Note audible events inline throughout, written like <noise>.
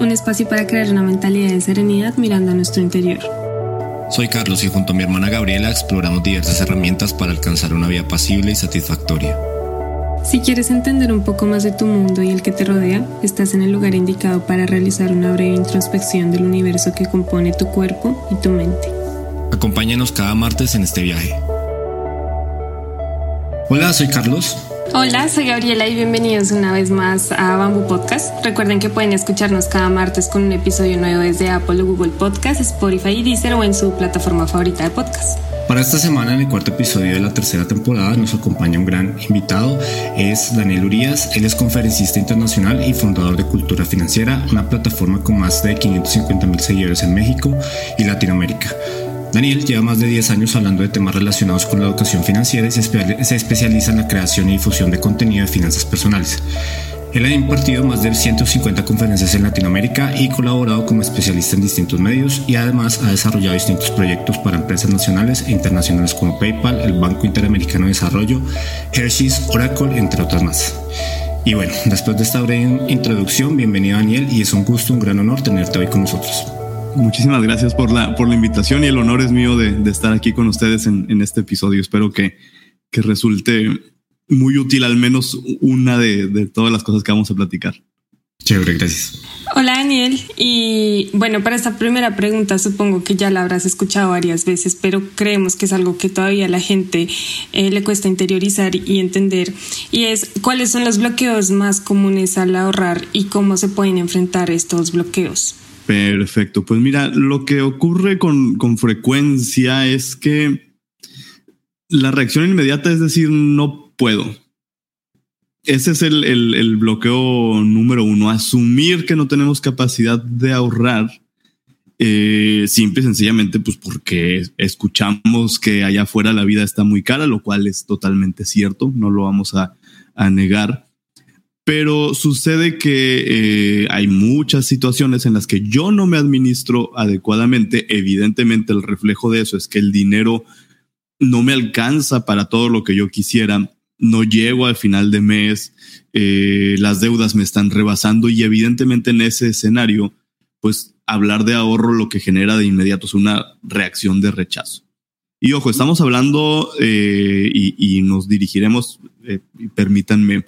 un espacio para crear una mentalidad de serenidad mirando a nuestro interior. Soy Carlos y junto a mi hermana Gabriela exploramos diversas herramientas para alcanzar una vida pasible y satisfactoria. Si quieres entender un poco más de tu mundo y el que te rodea, estás en el lugar indicado para realizar una breve introspección del universo que compone tu cuerpo y tu mente. Acompáñanos cada martes en este viaje. Hola, soy Carlos. Hola, soy Gabriela y bienvenidos una vez más a Bamboo Podcast. Recuerden que pueden escucharnos cada martes con un episodio nuevo desde Apple o Google Podcast, Spotify y Deezer o en su plataforma favorita de podcast. Para esta semana, en el cuarto episodio de la tercera temporada, nos acompaña un gran invitado. Es Daniel Urias. Él es conferencista internacional y fundador de Cultura Financiera, una plataforma con más de 550 mil seguidores en México y Latinoamérica. Daniel lleva más de 10 años hablando de temas relacionados con la educación financiera y se especializa en la creación y difusión de contenido de finanzas personales. Él ha impartido más de 150 conferencias en Latinoamérica y colaborado como especialista en distintos medios y además ha desarrollado distintos proyectos para empresas nacionales e internacionales como PayPal, el Banco Interamericano de Desarrollo, Hershey's, Oracle, entre otras más. Y bueno, después de esta breve introducción, bienvenido Daniel y es un gusto, un gran honor tenerte hoy con nosotros. Muchísimas gracias por la, por la invitación y el honor es mío de, estar aquí con ustedes en, este episodio. Espero que, que, resulte muy útil al menos una de, todas las cosas que vamos a platicar. Chévere, gracias. Hola Daniel, y bueno, para esta primera pregunta supongo que ya la habrás escuchado varias veces, pero creemos que es algo que todavía a la gente eh, le cuesta interiorizar y entender, y es cuáles son los bloqueos más comunes al ahorrar y cómo se pueden enfrentar estos bloqueos. Perfecto. Pues mira, lo que ocurre con, frecuencia es que la reacción inmediata es decir, no puedo. Ese es el, bloqueo número uno, asumir que no tenemos capacidad de ahorrar. Eh, simple y sencillamente, pues porque escuchamos que allá afuera la vida está muy cara, lo cual es totalmente cierto, no lo vamos a, a negar pero sucede que eh, hay muchas situaciones en las que yo no me administro adecuadamente. Evidentemente el reflejo de eso es que el dinero no me alcanza para todo lo que yo quisiera, no llego al final de mes, eh, las deudas me están rebasando y evidentemente en ese escenario, pues hablar de ahorro lo que genera de inmediato es una reacción de rechazo. Y ojo, estamos hablando eh, y, nos dirigiremos, permítanme,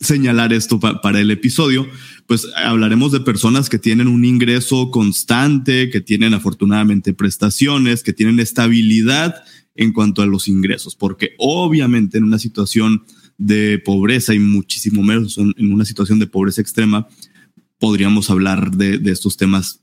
señalar esto para el episodio, pues hablaremos de personas que tienen un ingreso constante, que tienen afortunadamente prestaciones, que tienen estabilidad en cuanto a los ingresos, porque obviamente en una situación de pobreza y muchísimo menos en una situación de pobreza extrema, podríamos hablar de, estos temas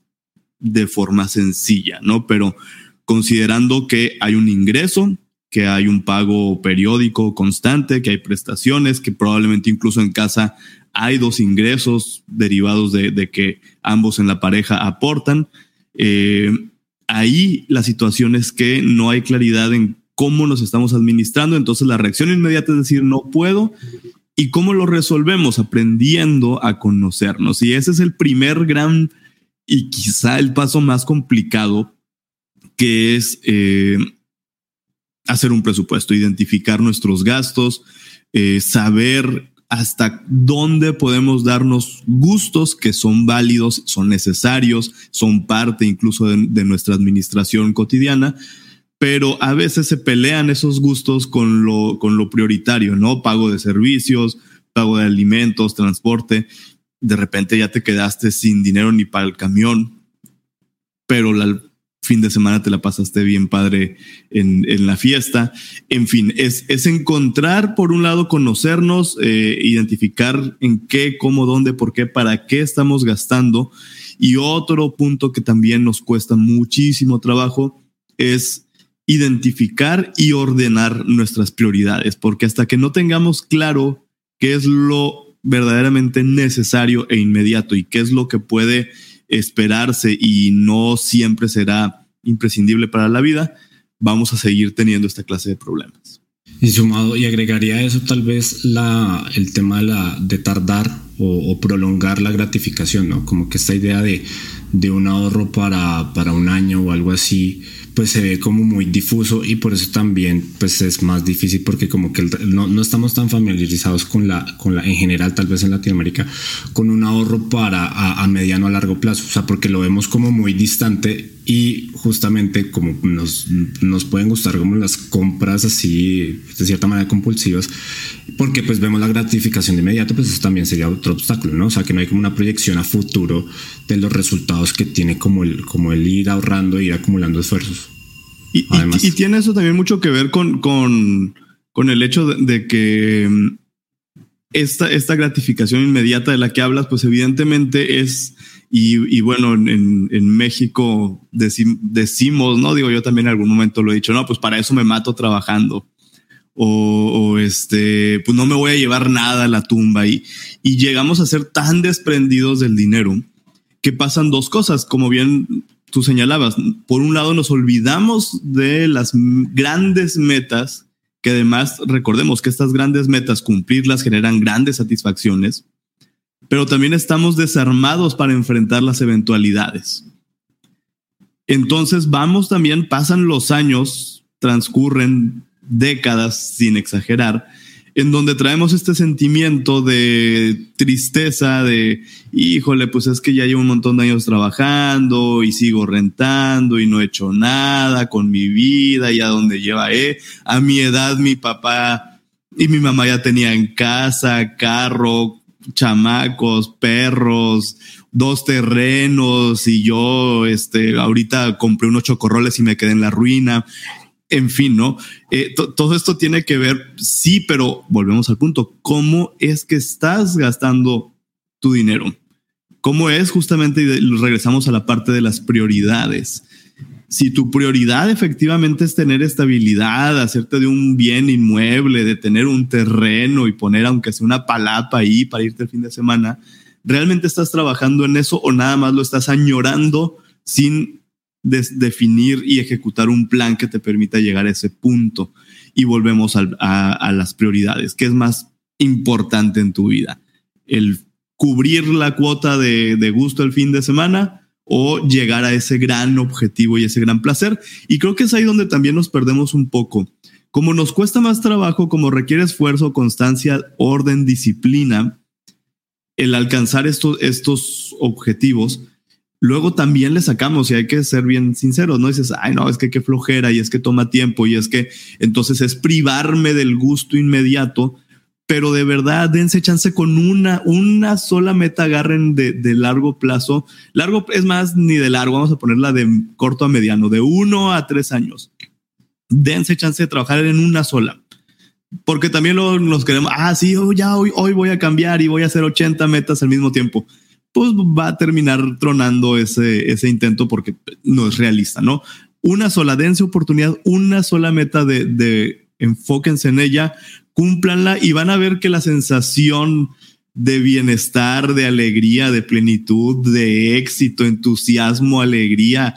de forma sencilla, ¿no? Pero considerando que hay un ingreso, que hay un pago periódico constante, que hay prestaciones, que probablemente incluso en casa hay dos ingresos derivados de, que ambos en la pareja aportan. Eh, ahí la situación es que no hay claridad en cómo nos estamos administrando, entonces la reacción inmediata es decir, no puedo. ¿Y cómo lo resolvemos? Aprendiendo a conocernos. Y ese es el primer gran y quizá el paso más complicado, que es eh, hacer un presupuesto, identificar nuestros gastos, eh, saber hasta dónde podemos darnos gustos que son válidos, son necesarios, son parte incluso de, nuestra administración cotidiana, pero a veces se pelean esos gustos con lo, con lo prioritario, ¿no? Pago de servicios, pago de alimentos, transporte. De repente ya te quedaste sin dinero ni para el camión, pero la, fin de semana te la pasaste bien padre en, la fiesta. En fin, es, es, encontrar, por un lado, conocernos, eh, identificar en qué, cómo, dónde, por qué, para qué estamos gastando. Y otro punto que también nos cuesta muchísimo trabajo es identificar y ordenar nuestras prioridades, porque hasta que no tengamos claro qué es lo verdaderamente necesario e inmediato y qué es lo que puede esperarse y no siempre será imprescindible para la vida, vamos a seguir teniendo esta clase de problemas. Y sumado, y agregaría eso tal vez la, el tema de, la, de tardar o, prolongar la gratificación, ¿no? Como que esta idea de, de un ahorro para, para un año o algo así, pues se ve como muy difuso y por eso también pues es más difícil porque como que no, no, estamos tan familiarizados con la, con la, en general tal vez en Latinoamérica, con un ahorro para a, a mediano a largo plazo, o sea, porque lo vemos como muy distante y justamente como nos, nos pueden gustar como las compras así de cierta manera compulsivas, porque pues vemos la gratificación de inmediato, pues eso también sería otro obstáculo, ¿no? O sea, que no hay como una proyección a futuro de los resultados que tiene como el, como el ir ahorrando e ir acumulando esfuerzos. Y, y, tiene eso también mucho que ver con, con, con el hecho de, que mm, esta, esta gratificación inmediata de la que hablas, pues evidentemente es y, bueno, en, México decimos, ¿no? Digo, yo también en algún momento lo he dicho, no, pues para eso me mato trabajando. O, este, pues no me voy a llevar nada a la tumba y, y llegamos a ser tan desprendidos del dinero que pasan dos cosas, como bien tú señalabas. Por un lado, nos olvidamos de las grandes metas, que además recordemos que estas grandes metas, cumplirlas generan grandes satisfacciones pero también estamos desarmados para enfrentar las eventualidades. Entonces vamos también, pasan los años, transcurren décadas sin exagerar, en donde traemos este sentimiento de tristeza, de, híjole, pues es que ya llevo un montón de años trabajando y sigo rentando y no he hecho nada con mi vida y a donde lleva, eh, a mi edad mi papá y mi mamá ya tenían casa, carro, chamacos, perros, dos terrenos y yo, este, ahorita compré unos chocorroles y me quedé en la ruina. En fin, ¿no? Eh, todo esto tiene que ver, sí, pero volvemos al punto. ¿Cómo es que estás gastando tu dinero? ¿Cómo es justamente, regresamos a la parte de las prioridades? Si tu prioridad efectivamente es tener estabilidad, hacerte de un bien inmueble, de tener un terreno y poner aunque sea una palapa ahí para irte el fin de semana, ¿realmente estás trabajando en eso o nada más lo estás añorando sin definir y ejecutar un plan que te permita llegar a ese punto? Y volvemos a, las prioridades. ¿Qué es más importante en tu vida? ¿El cubrir la cuota de, de gusto el fin de semana? O llegar a ese gran objetivo y ese gran placer. Y creo que es ahí donde también nos perdemos un poco. Como nos cuesta más trabajo, como requiere esfuerzo, constancia, orden, disciplina, el alcanzar estos, estos objetivos, luego también le sacamos y hay que ser bien sinceros, no dices, ay, no, es que qué flojera y es que toma tiempo y es que entonces es privarme del gusto inmediato pero de verdad dense chance con una, una sola meta, agarren de, de, largo plazo. Largo es más ni de largo, vamos a ponerla de corto a mediano, de uno a tres años. Dense chance de trabajar en una sola. Porque también lo, nos queremos, ah, sí, oh, ya hoy, hoy voy a cambiar y voy a hacer 80 metas al mismo tiempo. Pues va a terminar tronando ese, ese intento porque no es realista, ¿no? Una sola, dense oportunidad, una sola meta de, de enfóquense en ella, cúmplanla y van a ver que la sensación de bienestar, de alegría, de plenitud, de éxito, entusiasmo, alegría,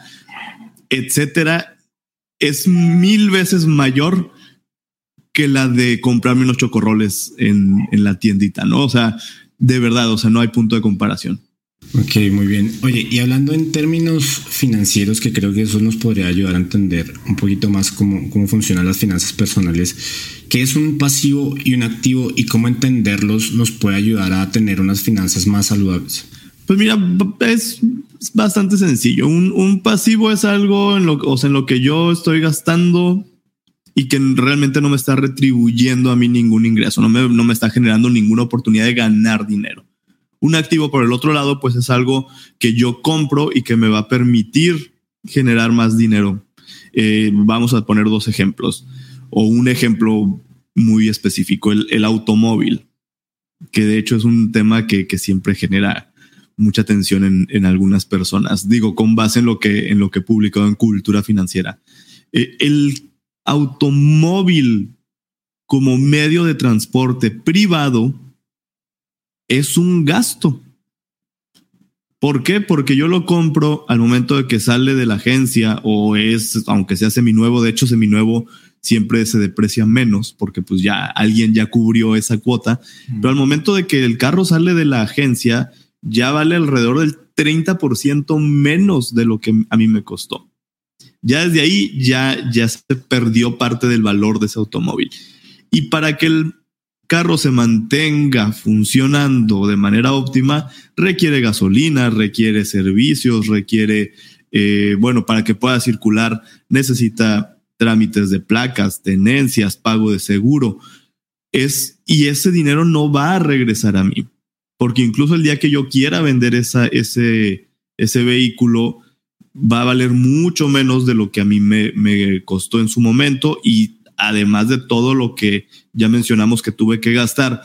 etcétera, es mil veces mayor que la de comprarme unos chocorroles en, en la tiendita, ¿no? O sea, de verdad, o sea, no hay punto de comparación. Ok, muy bien. Oye, y hablando en términos financieros, que creo que eso nos podría ayudar a entender un poquito más cómo, cómo funcionan las finanzas personales, qué es un pasivo y un activo y cómo entenderlos nos puede ayudar a tener unas finanzas más saludables. Pues mira, es bastante sencillo. Un, pasivo es algo en lo, o sea, en lo que yo estoy gastando y que realmente no me está retribuyendo a mí ningún ingreso, no me, no me está generando ninguna oportunidad de ganar dinero. Un activo, por el otro lado, pues es algo que yo compro y que me va a permitir generar más dinero. Eh, vamos a poner dos ejemplos o un ejemplo muy específico, el, automóvil, que de hecho es un tema que, siempre genera mucha tensión en, en, algunas personas. Digo, con base en lo que, en lo que he publicado en cultura financiera. Eh, el automóvil como medio de transporte privado es un gasto. ¿Por qué? Porque yo lo compro al momento de que sale de la agencia o es, aunque sea seminuevo, de hecho seminuevo siempre se deprecia menos porque pues ya alguien ya cubrió esa cuota, pero al momento de que el carro sale de la agencia ya vale alrededor del 30% menos de lo que a mí me costó. Ya desde ahí ya, ya se perdió parte del valor de ese automóvil. Y para que el carro se mantenga funcionando de manera óptima, requiere gasolina, requiere servicios, requiere, eh, bueno, para que pueda circular necesita trámites de placas, tenencias, pago de seguro. Es, y ese dinero no va a regresar a mí, porque incluso el día que yo quiera vender esa, ese, ese vehículo, va a valer mucho menos de lo que a mí me, me costó en su momento y además de todo lo que ya mencionamos que tuve que gastar.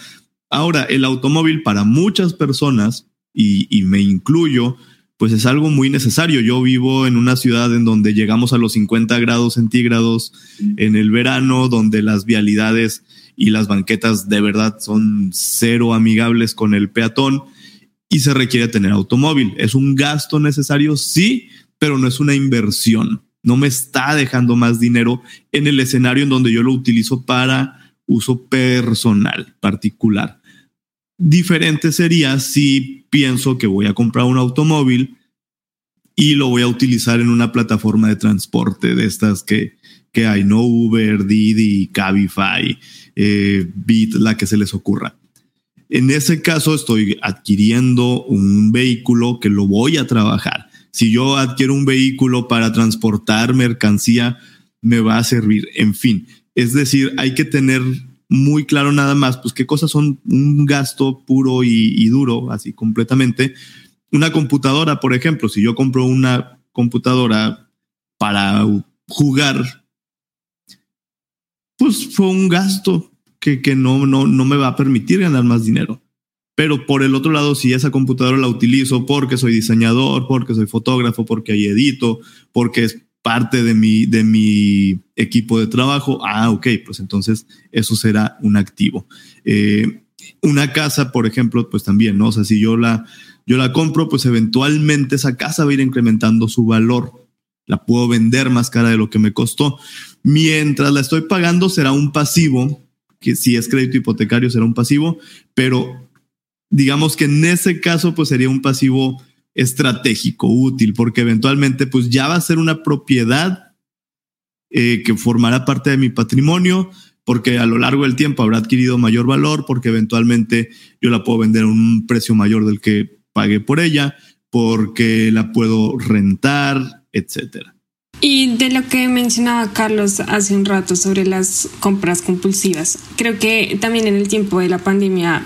Ahora, el automóvil para muchas personas, y, me incluyo, pues es algo muy necesario. Yo vivo en una ciudad en donde llegamos a los 50 grados centígrados en el verano, donde las vialidades y las banquetas de verdad son cero amigables con el peatón y se requiere tener automóvil. Es un gasto necesario, sí, pero no es una inversión no me está dejando más dinero en el escenario en donde yo lo utilizo para uso personal particular. Diferente sería si pienso que voy a comprar un automóvil y lo voy a utilizar en una plataforma de transporte de estas que, que hay, no Uber, Didi, Cabify, eh, Bit, la que se les ocurra. En ese caso estoy adquiriendo un vehículo que lo voy a trabajar si yo adquiero un vehículo para transportar mercancía, me va a servir. En fin, es decir, hay que tener muy claro nada más, pues qué cosas son un gasto puro y, duro, así completamente. Una computadora, por ejemplo, si yo compro una computadora para jugar, pues fue un gasto que, que no, no, no me va a permitir ganar más dinero. Pero por el otro lado, si esa computadora la utilizo porque soy diseñador, porque soy fotógrafo, porque ahí edito, porque parte de mi, de mi equipo de trabajo, ah, ok, pues entonces eso será un activo. Eh, una casa, por ejemplo, pues también, ¿no? O sea, si yo la, yo la compro, pues eventualmente esa casa va a ir incrementando su valor. La puedo vender más cara de lo que me costó. Mientras la estoy pagando, será un pasivo, que si es crédito hipotecario será un pasivo, pero digamos que en ese caso pues sería un pasivo estratégico, útil, porque eventualmente pues ya va a ser una propiedad eh, que formará parte de mi patrimonio, porque a lo largo del tiempo habrá adquirido mayor valor, porque eventualmente yo la puedo vender a un precio mayor del que pagué por ella, porque la puedo rentar, etcétera. Y de lo que mencionaba Carlos hace un rato sobre las compras compulsivas, creo que también en el tiempo de la pandemia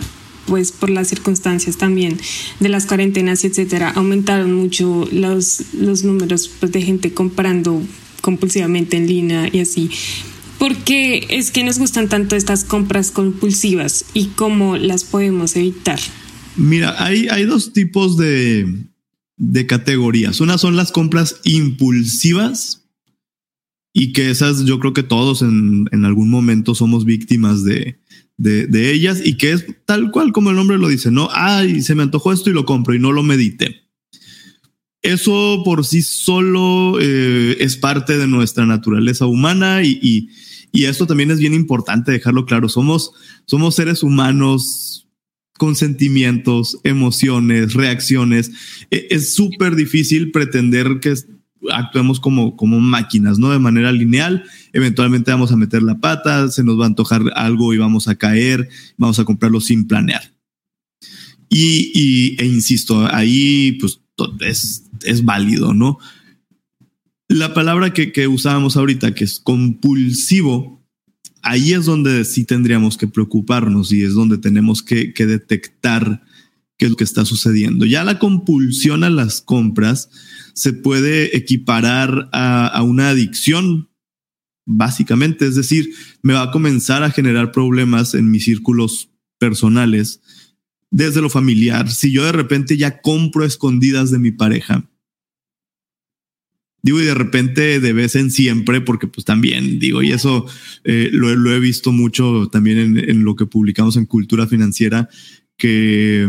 pues por las circunstancias también de las cuarentenas, etcétera, aumentaron mucho los, los números pues, de gente comprando compulsivamente en línea y así. ¿Por qué es que nos gustan tanto estas compras compulsivas y cómo las podemos evitar? Mira, hay, hay dos tipos de, de categorías. Una son las compras impulsivas y que esas yo creo que todos en, en algún momento somos víctimas de, de, ellas y que es tal cual como el nombre lo dice, ¿no? Ay, se me antojó esto y lo compro y no lo medité. Eso por sí solo eh, es parte de nuestra naturaleza humana y, y, y, esto también es bien importante dejarlo claro. Somos, somos seres humanos con sentimientos, emociones, reacciones. E, es súper difícil pretender que actuemos como, como máquinas, ¿no? De manera lineal. Eventualmente vamos a meter la pata, se nos va a antojar algo y vamos a caer, vamos a comprarlo sin planear. Y, e insisto, ahí pues es, es válido, ¿no? La palabra que, que usábamos ahorita, que es compulsivo, ahí es donde sí tendríamos que preocuparnos y es donde tenemos que, que detectar qué es lo que está sucediendo. Ya la compulsión a las compras se puede equiparar a, una adicción, básicamente. Es decir, me va a comenzar a generar problemas en mis círculos personales, desde lo familiar. Si yo de repente ya compro escondidas de mi pareja, digo, y de repente de vez en siempre, porque pues también digo, y eso eh, lo, he visto mucho también en, en, lo que publicamos en Cultura Financiera, que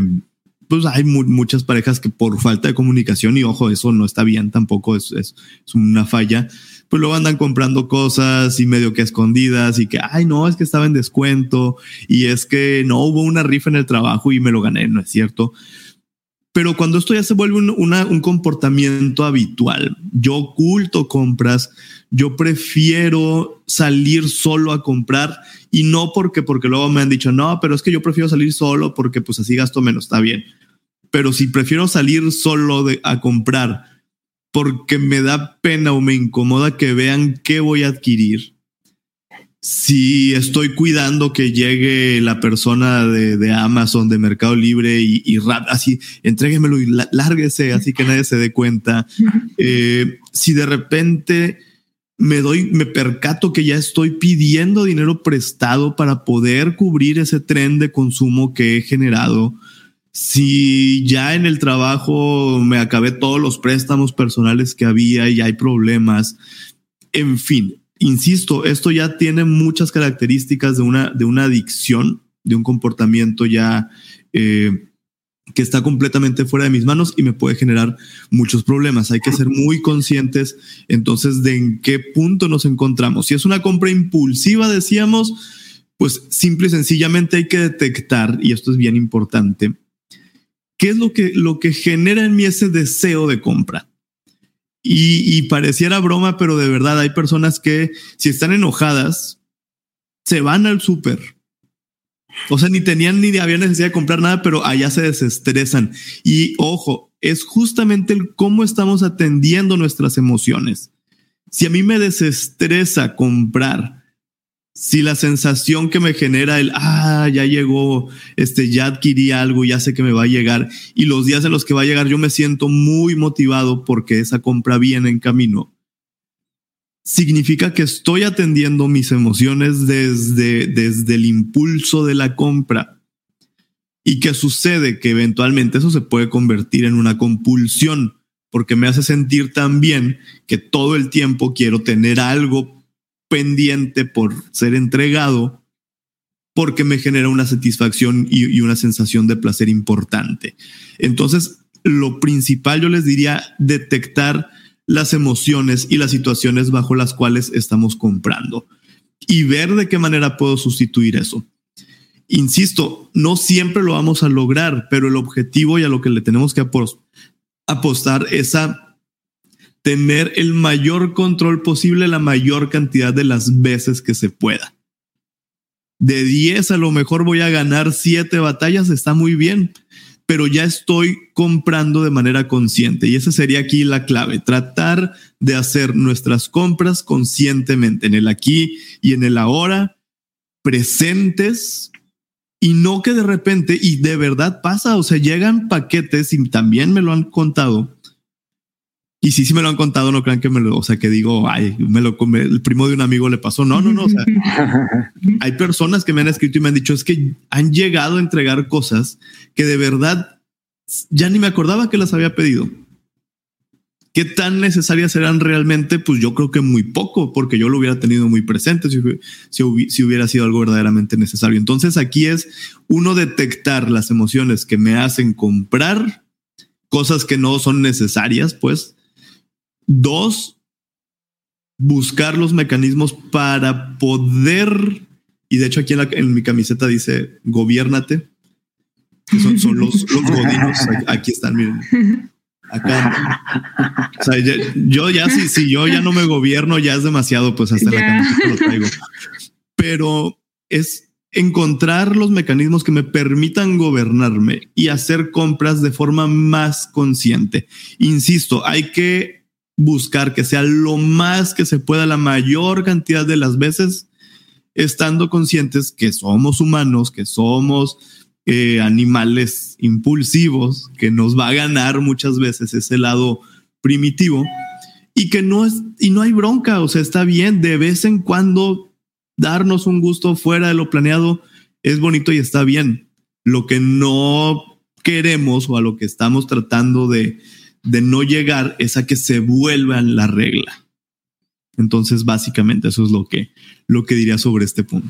pues hay muchas parejas que por falta de comunicación y ojo, eso no está bien, tampoco es, es, una falla, pues luego andan comprando cosas y medio que escondidas y que, ay, no, es que estaba en descuento y es que no hubo una rifa en el trabajo y me lo gané, no es cierto. Pero cuando esto ya se vuelve un, un comportamiento habitual, yo oculto compras, yo prefiero salir solo a comprar y no porque, porque luego me han dicho, no, pero es que yo prefiero salir solo porque pues así gasto menos, está bien. Pero si prefiero salir solo de, a comprar porque me da pena o me incomoda que vean qué voy a adquirir, si estoy cuidando que llegue la persona de, Amazon, de Mercado Libre y, y así, entréguemelo y lárguese, así que nadie se dé cuenta. <laughs> Eh, si de repente me doy, me percato que ya estoy pidiendo dinero prestado para poder cubrir ese tren de consumo que he generado. Si ya en el trabajo me acabé todos los préstamos personales que había y hay problemas, en fin, insisto, esto ya tiene muchas características de una, de una adicción, de un comportamiento ya eh, que está completamente fuera de mis manos y me puede generar muchos problemas. Hay que ser muy conscientes entonces de en qué punto nos encontramos. Si es una compra impulsiva, decíamos, pues simple y sencillamente hay que detectar, y esto es bien importante, qué es lo que, lo que genera en mí ese deseo de compra. Y, pareciera broma, pero de verdad hay personas que si están enojadas, se van al súper. O sea, ni tenían ni había necesidad de comprar nada, pero allá se desestresan. Y ojo, es justamente el cómo estamos atendiendo nuestras emociones. Si a mí me desestresa comprar, si la sensación que me genera el, ah, ya llegó, este, ya adquirí algo, ya sé que me va a llegar, y los días en los que va a llegar yo me siento muy motivado porque esa compra viene en camino, significa que estoy atendiendo mis emociones desde, desde el impulso de la compra. Y que sucede que eventualmente eso se puede convertir en una compulsión, porque me hace sentir tan bien que todo el tiempo quiero tener algo pendiente por ser entregado porque me genera una satisfacción y, una sensación de placer importante. Entonces, lo principal yo les diría detectar las emociones y las situaciones bajo las cuales estamos comprando y ver de qué manera puedo sustituir eso. Insisto, no siempre lo vamos a lograr, pero el objetivo y a lo que le tenemos que apostar es a tener el mayor control posible la mayor cantidad de las veces que se pueda. De 10 a lo mejor voy a ganar 7 batallas, está muy bien, pero ya estoy comprando de manera consciente y esa sería aquí la clave, tratar de hacer nuestras compras conscientemente en el aquí y en el ahora, presentes y no que de repente, y de verdad pasa, o sea, llegan paquetes y también me lo han contado y si sí me lo han contado, no crean que me lo, o sea, que digo, ay, me lo come, el primo de un amigo le pasó. No, no, no. O sea, <laughs> hay personas que me han escrito y me han dicho es que han llegado a entregar cosas que de verdad ya ni me acordaba que las había pedido. ¿Qué tan necesarias eran realmente? Pues yo creo que muy poco, porque yo lo hubiera tenido muy presente si, si, si hubiera sido algo verdaderamente necesario. Entonces aquí es uno detectar las emociones que me hacen comprar cosas que no son necesarias, pues, Dos, buscar los mecanismos para poder, y de hecho aquí en, mi camiseta dice, gobiernate, que son, los, los godinos, aquí están, miren. Acá. O sea, yo ya si, si yo ya no me gobierno, ya es demasiado, pues hasta la camiseta lo traigo. Pero es encontrar los mecanismos que me permitan gobernarme y hacer compras de forma más consciente. Insisto, hay que buscar que sea lo más que se pueda la mayor cantidad de las veces, estando conscientes que somos humanos, que somos eh, animales impulsivos, que nos va a ganar muchas veces ese lado primitivo y que no es, y no hay bronca, o sea, está bien de vez en cuando darnos un gusto fuera de lo planeado es bonito y está bien. Lo que no queremos o a lo que estamos tratando de, de no llegar es a que se vuelva la regla. Entonces, básicamente eso es lo que, lo que diría sobre este punto.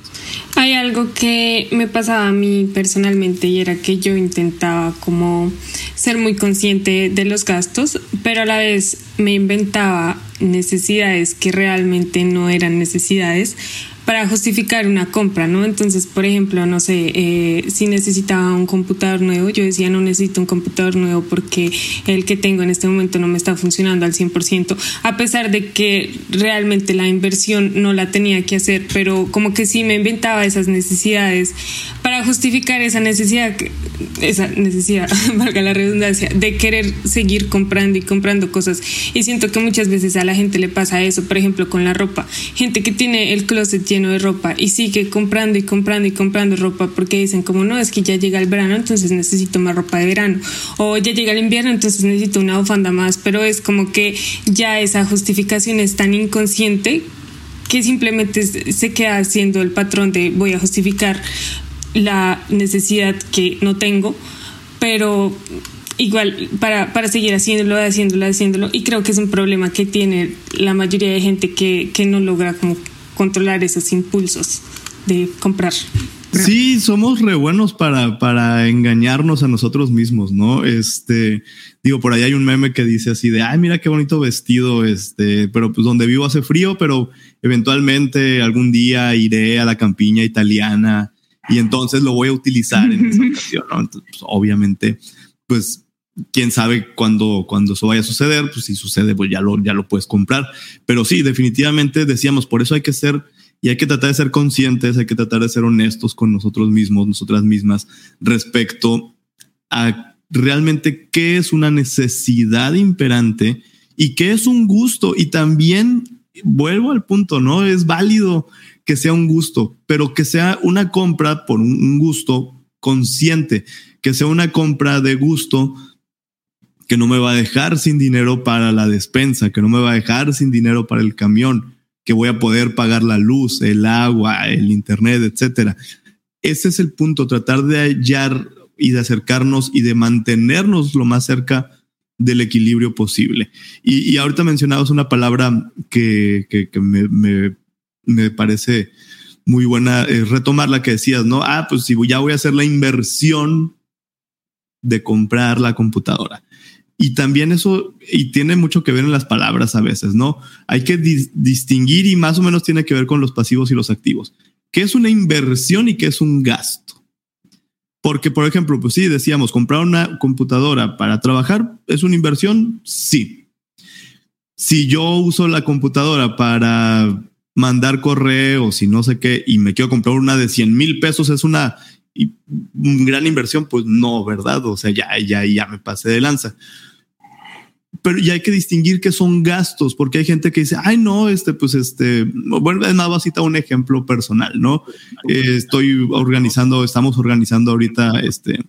Hay algo que me pasaba a mí personalmente y era que yo intentaba como ser muy consciente de los gastos, pero a la vez me inventaba necesidades que realmente no eran necesidades para justificar una compra, ¿no? Entonces, por ejemplo, no sé, eh, si necesitaba un computador nuevo, yo decía no necesito un computador nuevo porque el que tengo en este momento no me está funcionando al 100%, a pesar de que realmente la inversión no la tenía que hacer, pero como que sí me inventaba esas necesidades para justificar esa necesidad, esa necesidad, <laughs> valga la redundancia, de querer seguir comprando y comprando cosas. Y siento que muchas veces a la gente le pasa eso, por ejemplo, con la ropa. Gente que tiene el closet lleno de ropa y sigue comprando y comprando y comprando ropa porque dicen como no, es que ya llega el verano, entonces necesito más ropa de verano o ya llega el invierno, entonces necesito una bufanda más, pero es como que ya esa justificación es tan inconsciente que simplemente se queda haciendo el patrón de voy a justificar la necesidad que no tengo, pero igual para, para seguir haciéndolo, haciéndolo, haciéndolo. Y creo que es un problema que tiene la mayoría de gente que, que no logra como controlar esos impulsos de comprar. Sí, somos re buenos para, para engañarnos a nosotros mismos, ¿no? Este, digo, por ahí hay un meme que dice así de, ay, mira qué bonito vestido, este, pero pues donde vivo hace frío, pero eventualmente algún día iré a la campiña italiana y entonces lo voy a utilizar en esa <laughs> ocasión, ¿no? Entonces, pues, obviamente, pues quién sabe cuándo, cuando eso vaya a suceder, pues si sucede, pues ya lo, ya lo puedes comprar. Pero sí, definitivamente decíamos, por eso hay que ser y hay que tratar de ser conscientes, hay que tratar de ser honestos con nosotros mismos, nosotras mismas, respecto a realmente qué es una necesidad imperante y qué es un gusto. Y también vuelvo al punto, ¿no? Es válido que sea un gusto, pero que sea una compra por un gusto consciente, que sea una compra de gusto que no me va a dejar sin dinero para la despensa, que no me va a dejar sin dinero para el camión, que voy a poder pagar la luz, el agua, el internet, etcétera. Ese es el punto, tratar de hallar y de acercarnos y de mantenernos lo más cerca del equilibrio posible. Y, ahorita mencionabas una palabra que, me, parece muy buena, retomar la que decías, ¿no? Ah, pues si ya voy a hacer la inversión de comprar la computadora. Y también eso, y tiene mucho que ver en las palabras a veces, ¿no? Hay que distinguir y más o menos tiene que ver con los pasivos y los activos. ¿Qué es una inversión y qué es un gasto? Porque, por ejemplo, pues sí, decíamos, comprar una computadora para trabajar es una inversión, sí. Si yo uso la computadora para mandar correos y no sé qué, y me quiero comprar una de 100 mil pesos, es una gran inversión, pues no, ¿verdad? O sea, ya, ya, ya me pasé de lanza pero ya hay que distinguir que son gastos, porque hay gente que dice, ay, no, este, pues, este, bueno, es más, a un ejemplo personal, ¿no? Eh, estoy organizando, estamos organizando ahorita, este,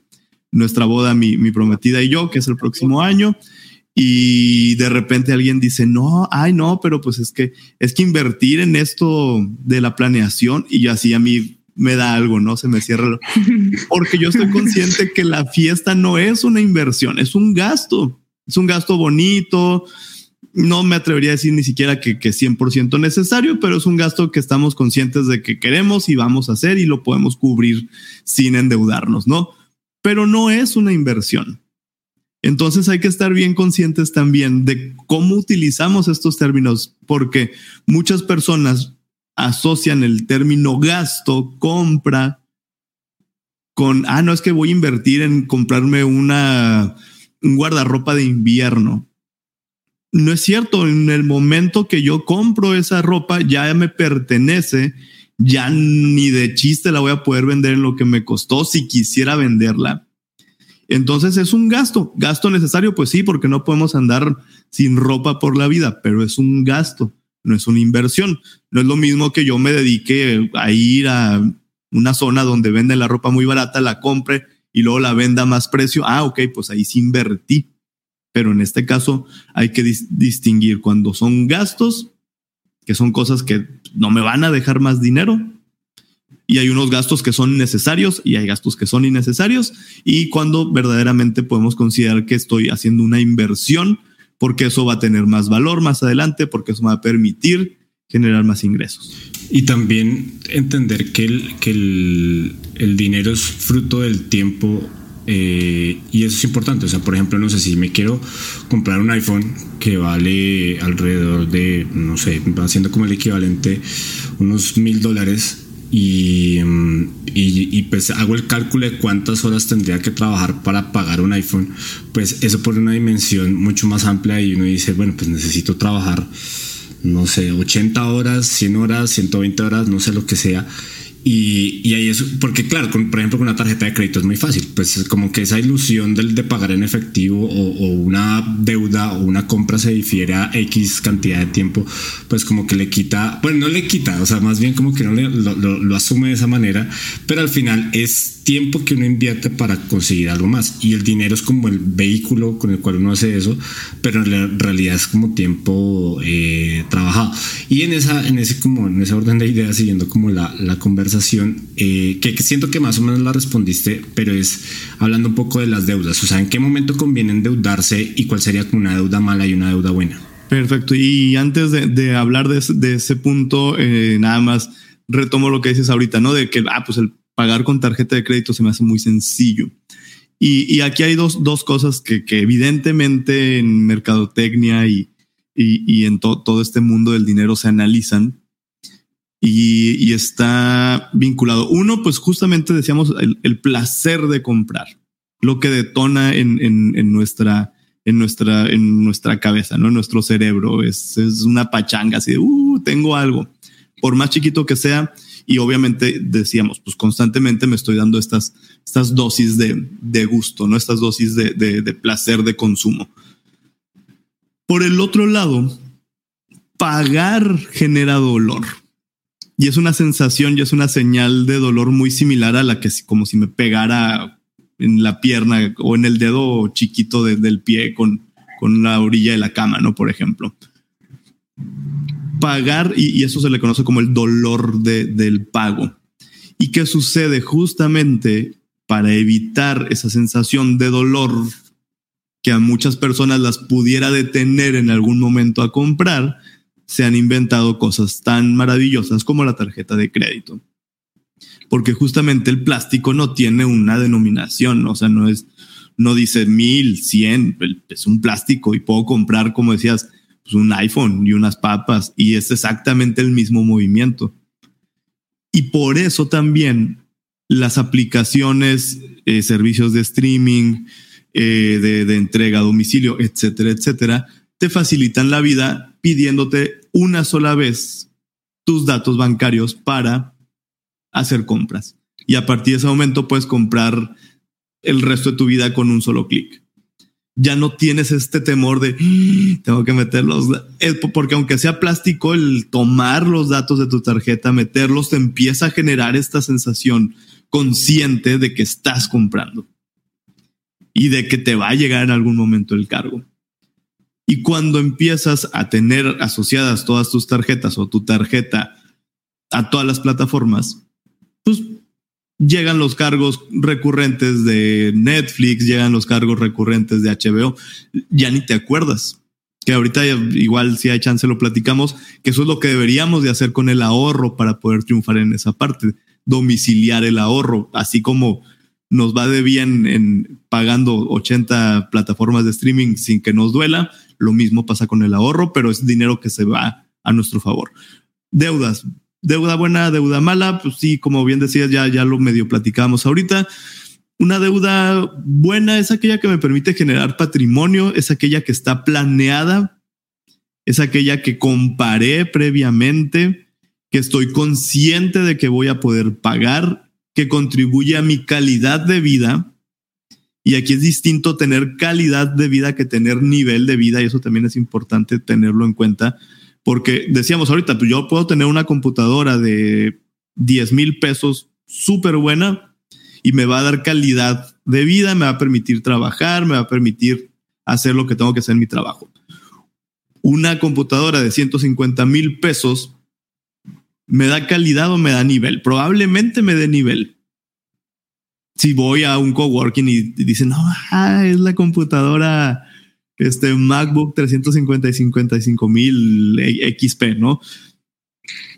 nuestra boda, mi, mi prometida y yo, que es el próximo año, y de repente alguien dice, no, ay, no, pero pues es que, es que invertir en esto de la planeación, y así a mí me da algo, ¿no? Se me cierra. Porque yo estoy consciente que la fiesta no es una inversión, es un gasto es un gasto bonito, no me atrevería a decir ni siquiera que, que 100% necesario, pero es un gasto que estamos conscientes de que queremos y vamos a hacer y lo podemos cubrir sin endeudarnos, ¿no? Pero no es una inversión. Entonces hay que estar bien conscientes también de cómo utilizamos estos términos, porque muchas personas asocian el término gasto, compra, con, ah, no es que voy a invertir en comprarme una un guardarropa de invierno. No es cierto, en el momento que yo compro esa ropa ya me pertenece, ya ni de chiste la voy a poder vender en lo que me costó si quisiera venderla. Entonces es un gasto, gasto necesario, pues sí, porque no podemos andar sin ropa por la vida, pero es un gasto, no es una inversión. No es lo mismo que yo me dedique a ir a una zona donde venden la ropa muy barata, la compre y luego la venda más precio, ah, ok, pues ahí sí invertí. Pero en este caso hay que distinguir cuando son gastos, que son cosas que no me van a dejar más dinero, y hay unos gastos que son necesarios y hay gastos que son innecesarios, y cuando verdaderamente podemos considerar que estoy haciendo una inversión, porque eso va a tener más valor más adelante, porque eso me va a permitir generar más ingresos. Y también entender que el, que el, dinero es fruto del tiempo eh, y eso es importante. O sea, por ejemplo, no sé si me quiero comprar un iPhone que vale alrededor de, no sé, va siendo como el equivalente, unos mil dólares. Y, mm, y, y, pues hago el cálculo de cuántas horas tendría que trabajar para pagar un iPhone, pues eso por una dimensión mucho más amplia y uno dice, bueno, pues necesito trabajar, no sé, 80 horas, 100 horas, 120 horas, no sé lo que sea y, y, ahí es, porque claro, con, por ejemplo, con una tarjeta de crédito es muy fácil, pues es como que esa ilusión del de pagar en efectivo o, o, una deuda o una compra se difiere a X cantidad de tiempo, pues como que le quita, bueno, no le quita, o sea, más bien como que no le, lo, lo, lo asume de esa manera, pero al final es tiempo que uno invierte para conseguir algo más y el dinero es como el vehículo con el cual uno hace eso, pero en realidad es como tiempo eh, trabajado. Y en esa, en ese como en ese orden de ideas, siguiendo como la, la conversación, eh, que, siento que más o menos la respondiste, pero es hablando un poco de las deudas, o sea, en qué momento conviene endeudarse y cuál sería una deuda mala y una deuda buena. Perfecto. Y antes de, de hablar de, de, ese punto, eh, nada más retomo lo que dices ahorita, ¿no? De que, ah, pues el pagar con tarjeta de crédito se me hace muy sencillo. Y, y aquí hay dos, dos cosas que, que, evidentemente en mercadotecnia y, y, y en to, todo este mundo del dinero se analizan y, está vinculado. Uno, pues justamente decíamos el, placer de comprar, lo que detona en, en, nuestra, en, nuestra, en nuestra cabeza, ¿no? En nuestro cerebro. Es, es una pachanga así de, uh, tengo algo. Por más chiquito que sea, y obviamente decíamos, pues constantemente me estoy dando estas, estas dosis de, de gusto, ¿no? Estas dosis de, de placer de consumo. Por el otro lado, pagar genera dolor. Y es una sensación y es una señal de dolor muy similar a la que como si me pegara en la pierna o en el dedo chiquito de, del pie con, con la orilla de la cama, ¿no? Por ejemplo pagar y, y, eso se le conoce como el dolor de, del pago. ¿Y qué sucede? Justamente para evitar esa sensación de dolor que a muchas personas las pudiera detener en algún momento a comprar, se han inventado cosas tan maravillosas como la tarjeta de crédito. Porque justamente el plástico no tiene una denominación, o sea, no es, no dice mil, cien, es un plástico y puedo comprar, como decías, pues un iPhone y unas papas y es exactamente el mismo movimiento. Y por eso también las aplicaciones, eh, servicios de streaming, eh, de, de entrega a domicilio, etcétera, etcétera, te facilitan la vida pidiéndote una sola vez tus datos bancarios para hacer compras. Y a partir de ese momento puedes comprar el resto de tu vida con un solo clic ya no tienes este temor de ¡Ah! tengo que meterlos, porque aunque sea plástico, el tomar los datos de tu tarjeta, meterlos, te empieza a generar esta sensación consciente de que estás comprando y de que te va a llegar en algún momento el cargo. Y cuando empiezas a tener asociadas todas tus tarjetas o tu tarjeta a todas las plataformas, pues llegan los cargos recurrentes de Netflix, llegan los cargos recurrentes de HBO, ya ni te acuerdas. Que ahorita igual si hay chance lo platicamos, que eso es lo que deberíamos de hacer con el ahorro para poder triunfar en esa parte, domiciliar el ahorro, así como nos va de bien en pagando 80 plataformas de streaming sin que nos duela, lo mismo pasa con el ahorro, pero es dinero que se va a nuestro favor. Deudas, Deuda buena, deuda mala, pues sí, como bien decías, ya, ya lo medio platicamos ahorita. Una deuda buena es aquella que me permite generar patrimonio, es aquella que está planeada, es aquella que comparé previamente, que estoy consciente de que voy a poder pagar, que contribuye a mi calidad de vida. Y aquí es distinto tener calidad de vida que tener nivel de vida, y eso también es importante tenerlo en cuenta porque decíamos ahorita, pues yo puedo tener una computadora de 10 mil pesos súper buena y me va a dar calidad de vida, me va a permitir trabajar, me va a permitir hacer lo que tengo que hacer en mi trabajo. Una computadora de 150 mil pesos me da calidad o me da nivel. Probablemente me dé nivel. Si voy a un coworking y dicen, no, ah, es la computadora este MacBook 350 y 55 mil XP, ¿no?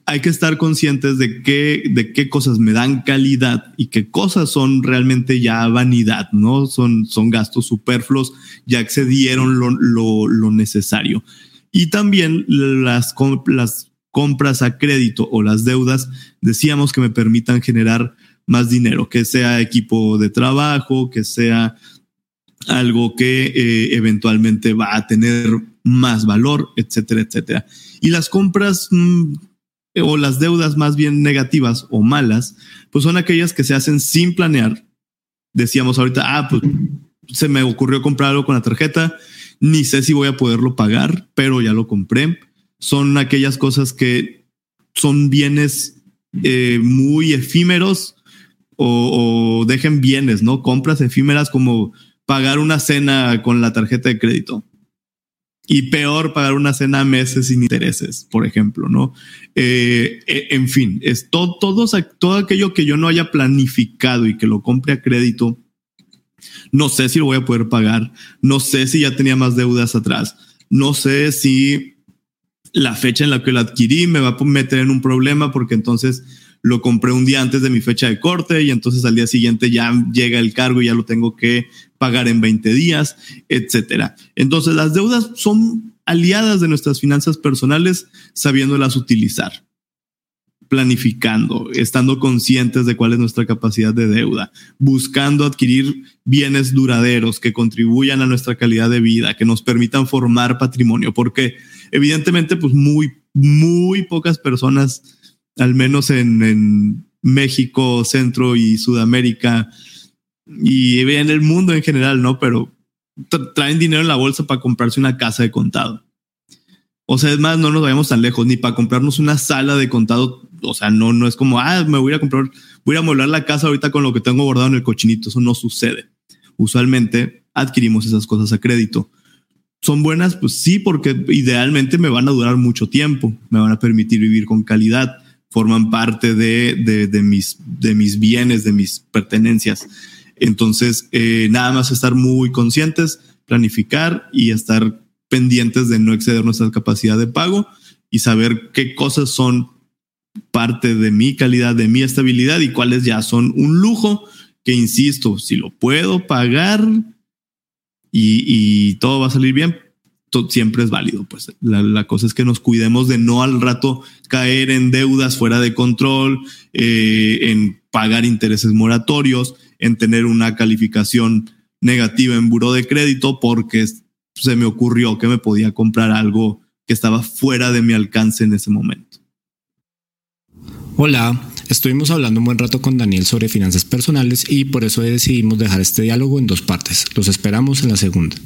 hay que estar conscientes de qué, de qué cosas me dan calidad y qué cosas son realmente ya vanidad, ¿no? Son, son gastos superfluos, ya excedieron lo, lo, lo necesario. Y también las, las compras a crédito o las deudas, decíamos que me permitan generar más dinero, que sea equipo de trabajo, que sea algo que eh, eventualmente va a tener más valor, etcétera, etcétera. Y las compras mm, o las deudas más bien negativas o malas, pues son aquellas que se hacen sin planear. Decíamos ahorita, ah, pues se me ocurrió comprar algo con la tarjeta, ni sé si voy a poderlo pagar, pero ya lo compré. Son aquellas cosas que son bienes eh, muy efímeros o, dejen bienes, ¿no? Compras efímeras como pagar una cena con la tarjeta de crédito. Y peor, pagar una cena a meses sin intereses, por ejemplo, ¿no? Eh, e, en fin, es todo, todo, aquello que yo no haya planificado y que lo compre a crédito. No sé si lo voy a poder pagar. No sé si ya tenía más deudas atrás. No sé si la fecha en la que lo adquirí me va a meter en un problema porque entonces lo compré un día antes de mi fecha de corte y entonces al día siguiente ya llega el cargo y ya lo tengo que pagar en 20 días, etcétera. Entonces las deudas son aliadas de nuestras finanzas personales sabiéndolas utilizar planificando, estando conscientes de cuál es nuestra capacidad de deuda, buscando adquirir bienes duraderos que contribuyan a nuestra calidad de vida, que nos permitan formar patrimonio, porque evidentemente pues muy, muy pocas personas al menos en, México, Centro y Sudamérica y en el mundo en general, ¿no? Pero traen dinero en la bolsa para comprarse una casa de contado. O sea, es más, no nos vayamos tan lejos, ni para comprarnos una sala de contado. O sea, no, no es como, ah, me voy a comprar, voy a amueblar la casa ahorita con lo que tengo guardado en el cochinito. Eso no sucede. Usualmente adquirimos esas cosas a crédito. ¿Son buenas? Pues sí, porque idealmente me van a durar mucho tiempo, me van a permitir vivir con calidad forman parte de, de, mis, de mis bienes, de mis pertenencias. Entonces, eh, nada más estar muy conscientes, planificar y estar pendientes de no exceder nuestra capacidad de pago y saber qué cosas son parte de mi calidad, de mi estabilidad y cuáles ya son un lujo que, insisto, si lo puedo pagar y, y todo va a salir bien, siempre es válido. Pues la, cosa es que nos cuidemos de no al rato caer en deudas fuera de control, eh, en pagar intereses moratorios, en tener una calificación negativa en buro de crédito porque se me ocurrió que me podía comprar algo que estaba fuera de mi alcance en ese momento. Hola, estuvimos hablando un buen rato con Daniel sobre finanzas personales y por eso decidimos dejar este diálogo en dos partes. Los esperamos en la segunda.